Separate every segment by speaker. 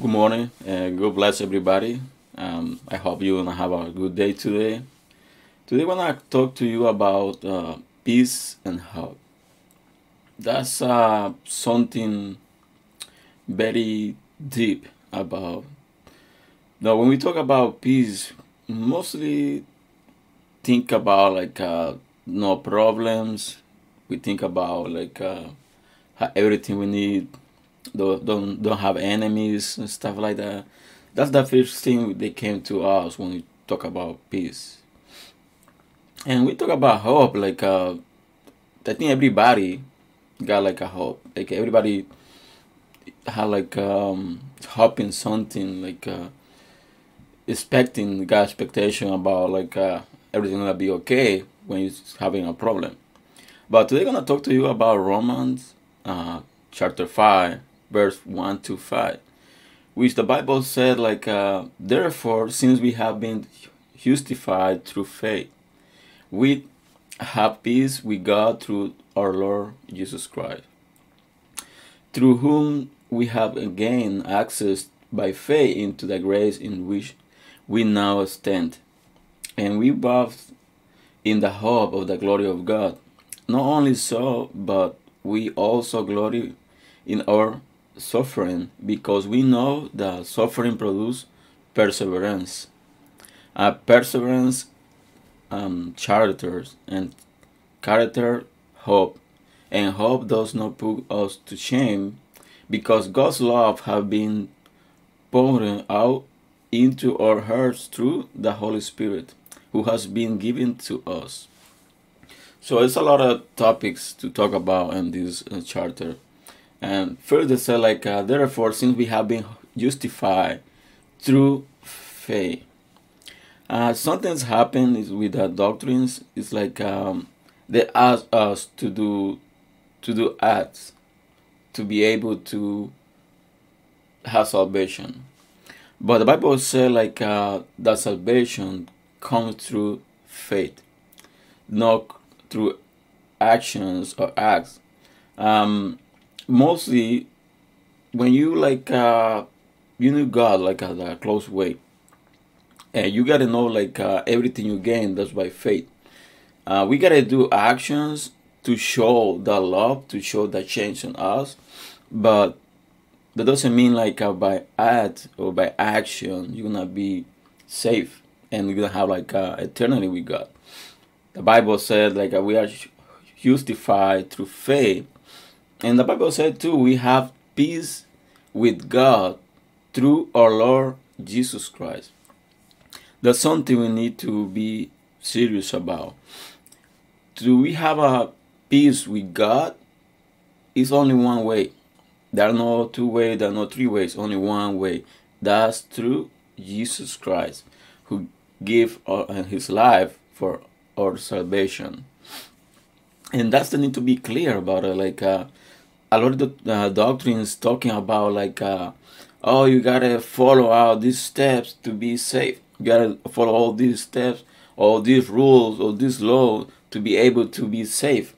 Speaker 1: Good morning. Uh, God bless everybody. Um, I hope you gonna have a good day today. Today, I wanna talk to you about uh, peace and hope. That's uh, something very deep about. Now, when we talk about peace, mostly think about like uh, no problems. We think about like uh, everything we need. Don't, don't don't have enemies and stuff like that. That's the first thing they came to us when we talk about peace. And we talk about hope. Like uh, I think everybody got like a hope. Like everybody had like um, hope in something. Like uh, expecting got expectation about like uh, everything gonna be okay when you're having a problem. But today I'm gonna talk to you about Romans uh, chapter five, verse one to five, which the Bible said like, uh, therefore, since we have been justified through faith, we have peace with God through our Lord Jesus Christ, through whom we have gained access by faith into the grace in which we now stand, and we both in the hope of the glory of God. Not only so, but we also glory in our suffering because we know that suffering produces perseverance. Uh, perseverance, um, characters, and character, hope. And hope does not put us to shame because God's love has been poured out into our hearts through the Holy Spirit who has been given to us. So it's a lot of topics to talk about in this uh, charter. And further say like uh, therefore since we have been justified through faith. Uh, something's happened is with the doctrines. It's like um, they ask us to do to do acts to be able to have salvation. But the Bible says like uh, that salvation comes through faith, not through actions or acts. Um, mostly, when you like uh, you know God like uh, a close way, and you gotta know like uh, everything you gain that's by faith. Uh, we gotta do actions to show that love, to show that change in us, but that doesn't mean like uh, by act or by action you're gonna be safe and you're gonna have like uh, eternity with God. The Bible said like uh, we are justified through faith, and the Bible said too we have peace with God through our Lord Jesus Christ. That's something we need to be serious about. Do we have a peace with God? It's only one way. There are no two ways, there are no three ways, only one way. That's through Jesus Christ, who gave uh, his life for our salvation. And that's the need to be clear about it. Like uh, a lot of the uh, doctrines talking about like, uh, oh, you gotta follow all these steps to be safe. You gotta follow all these steps, all these rules, all this law to be able to be safe.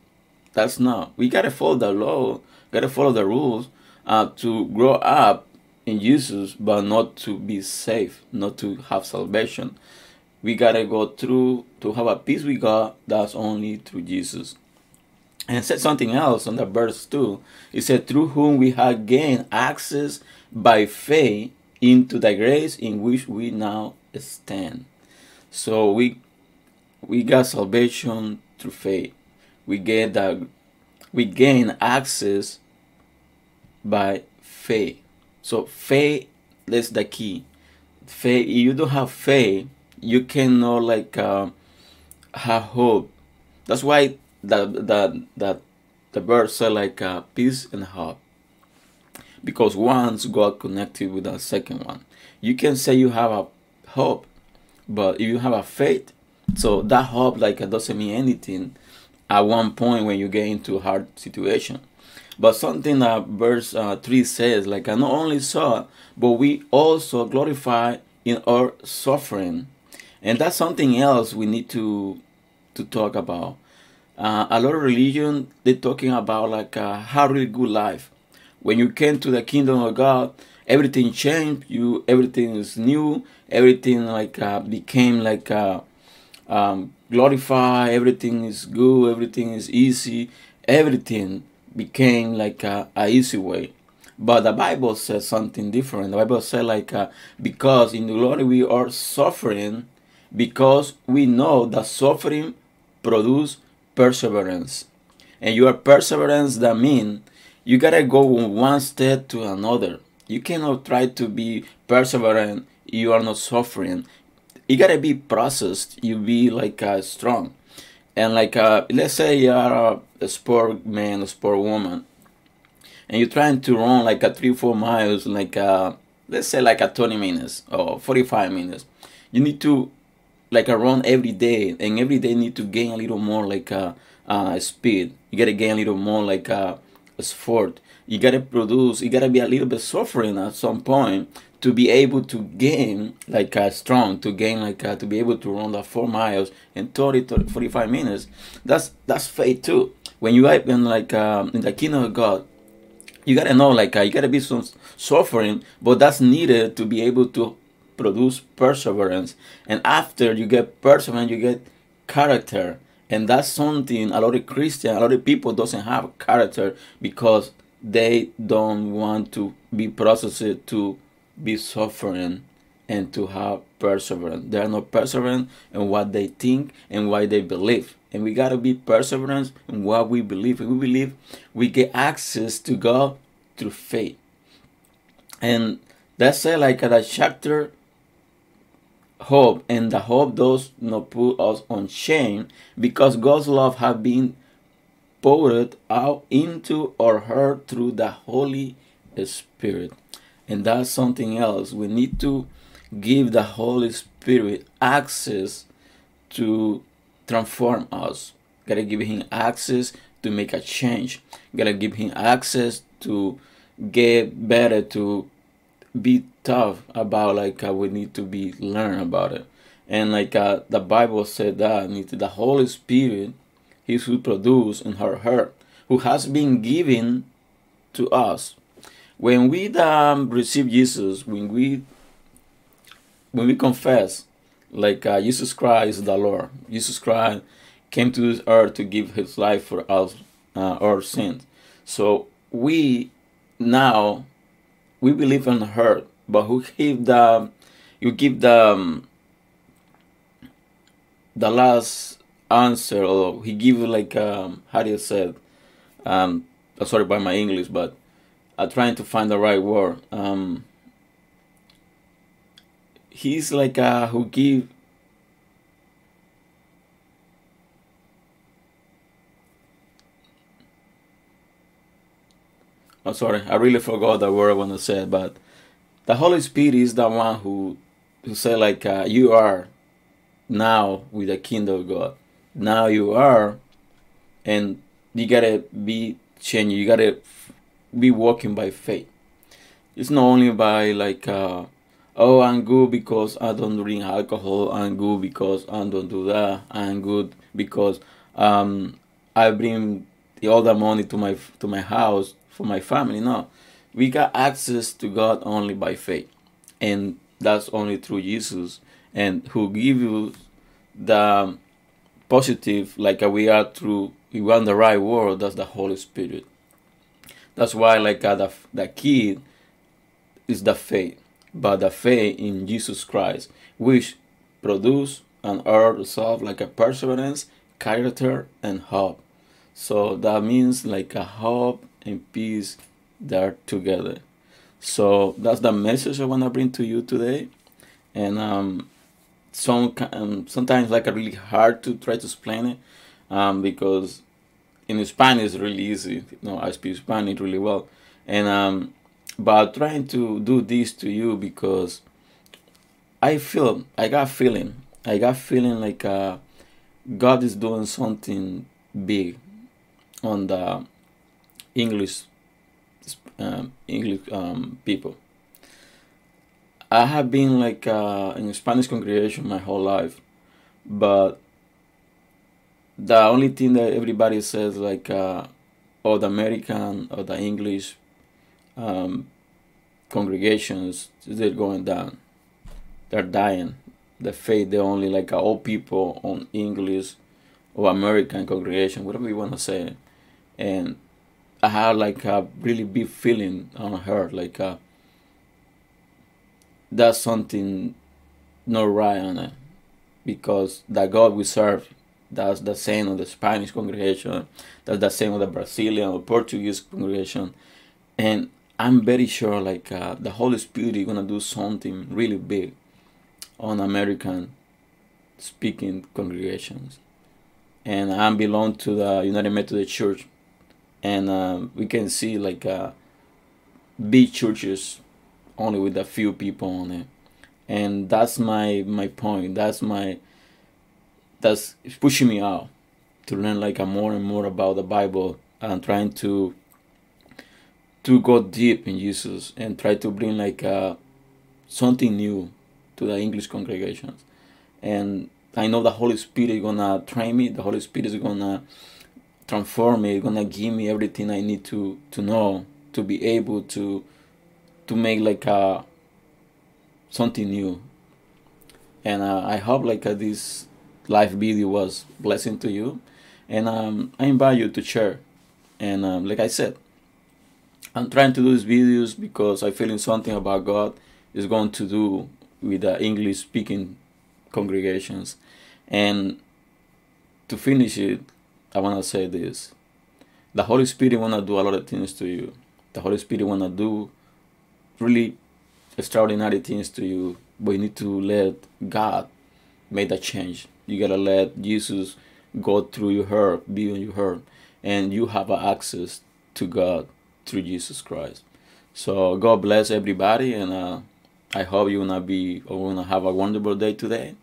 Speaker 1: That's not. We gotta follow the law, gotta follow the rules uh, to grow up in Jesus, but not to be safe, not to have salvation. We gotta go through to have a peace with God. That's only through Jesus. And it said something else on the verse too. It said, through whom we have gained access by faith into the grace in which we now stand. So we we got salvation through faith. We get that we gain access by faith. So faith is the key. Faith. If you don't have faith, you cannot like uh, have hope. That's why the the the the verse said like uh, peace and hope. Because once God connected with the second one, you can say you have a hope, but if you have a faith, so that hope like it doesn't mean anything at one point when you get into a hard situation. But something that verse uh, 3 says, like, I not only saw, but we also glorify in our suffering. And that's something else we need to to talk about. Uh, a lot of religion, they're talking about like uh, how really good life. When you came to the kingdom of God, everything changed. You everything is new. Everything like uh, became like uh, um, glorify. Everything is good. Everything is easy. Everything became like a, a easy way. But the Bible says something different. The Bible says like uh, because in the glory we are suffering because we know that suffering produce perseverance. And your perseverance that mean you gotta go one step to another. You cannot try to be perseverant. You are not suffering. You gotta be processed. You be like uh, strong, and like uh, let's say you are a, a sport man, a sport woman, and you're trying to run like a three four miles, like uh, let's say like a twenty minutes or forty five minutes. You need to like a run every day, and every day need to gain a little more like a uh, speed. You gotta gain a little more like a effort. You gotta produce. You gotta be a little bit suffering at some point to be able to gain like a strong to gain like a, to be able to run the four miles in 30, 30 45 minutes that's that's faith too when you are in like um, in the kingdom of god you gotta know like uh, you gotta be some suffering but that's needed to be able to produce perseverance and after you get perseverance you get character. And that's something a lot of christian a lot of people doesn't have character because they don't want to be processed to be suffering and to have perseverance. They are not perseverant in what they think and what they believe. And we got to be perseverant in what we believe. If we believe we get access to god through faith. And that's it like uh, at a chapter hope, and the hope does not put us on shame, because God's love has been poured out into our heart through the Holy Spirit. And that's something else. We need to give the Holy Spirit access to transform us. Gotta give him access to make a change. Gotta give him access to get better, to be tough about like uh, we need to be learn about it. And like uh, the bible said that the holy spirit he who produce in her heart who has been given to us. When we um, receive jesus when we when we confess like uh, jesus christ the lord jesus christ came to this earth to give his life for us uh, our sins. So we now we believe in her, but who give the you give the um, the last answer or he give like um, how do you say um uh, sorry by my English but I'm trying to find the right word. Um he's like uh who give I'm sorry, I really forgot the word I want to say, but the Holy Spirit is the one who who say like uh, you are now with the kingdom of God. Now you are, and you gotta be changing. You gotta be walking by faith. It's not only by like, uh, oh, I'm good because I don't drink alcohol. I'm good because I don't do that. I'm good because um, I bring all the money to my to my house for my family. No, we got access to God only by faith, and that's only through Jesus, and who give you the positive, like we are through we want the right word. That's the Holy Spirit. That's why, like uh, the the key is the faith, but the faith in Jesus Christ, which produce and earn result like a perseverance, character, and hope. So that means like a hope and peace there together. So that's the message I want to bring to you today. And um, some um, sometimes like a really hard to try to explain it um, because in Spanish it's really easy. You know, I speak Spanish really well, and um, but trying to do this to you because I feel I got feeling I got feeling like uh, God is doing something big on the English um, English um, people. I have been like uh, in Spanish congregation my whole life, but the only thing that everybody says like uh, or the American or the English um, congregations they're going down. They're dying. The faith they only like old people on English or American congregation, whatever you want to say. And I had like a really big feeling on her, like uh, that's something not right on it, because the God we serve, that's the same of the Spanish congregation, that's the same of the Brazilian or Portuguese congregation, and I'm very sure like uh, the Holy Spirit is gonna do something really big on American speaking congregations, and I belong to the United Methodist Church and uh, we can see like uh, big churches only with a few people on it. And that's my my point. That's my that's pushing me out to learn like a more and more about the bible and trying to to go deep in jesus and try to bring like uh, something new to the english congregations. And i know the holy spirit is gonna train me. The holy spirit is gonna transform me gonna give me everything i need to to know to be able to to make like a something new. And uh, i hope like uh, this live video was blessing to you. And um, i invite you to share. And um, like i said i'm trying to do these videos because i'm feeling something about god is going to do with the english speaking congregations. And to finish it I want to say this. The Holy Spirit want to do a lot of things to you. The Holy Spirit want to do really extraordinary things to you, but you need to let God make that change. You got to let Jesus go through your heart, be in your heart, and you have access to God through Jesus Christ. So God bless everybody, and uh, I hope you're gonna be, or gonna have a wonderful day today.